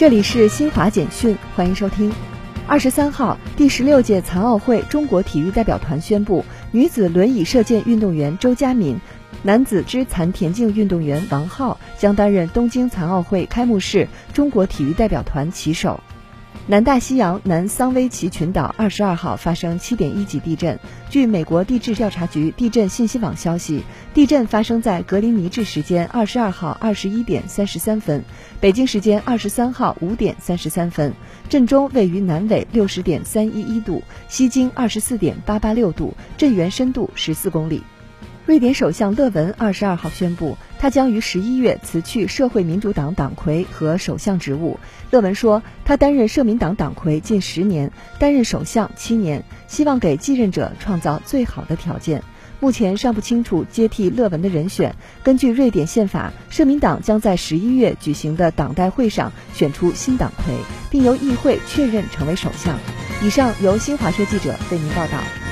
这里是新华简讯，欢迎收听。二十三号，第十六届残奥会中国体育代表团宣布，女子轮椅射箭运动员周佳敏、男子肢残田径运动员王浩将担任东京残奥会开幕式中国体育代表团旗手。南大西洋南桑威奇群岛二十二号发生七点一级地震。据美国地质调查局地震信息网消息，地震发生在格林尼治时间二十二号二十一点三十三分，北京时间二十三号五点三十三分。震中位于南纬六十点三一一度，西经二十四点八八六度，震源深度十四公里。瑞典首相勒文二十二号宣布，他将于十一月辞去社会民主党党魁和首相职务。勒文说，他担任社民党党魁近十年，担任首相七年，希望给继任者创造最好的条件。目前尚不清楚接替勒文的人选。根据瑞典宪法，社民党将在十一月举行的党代会上选出新党魁，并由议会确认成为首相。以上由新华社记者为您报道。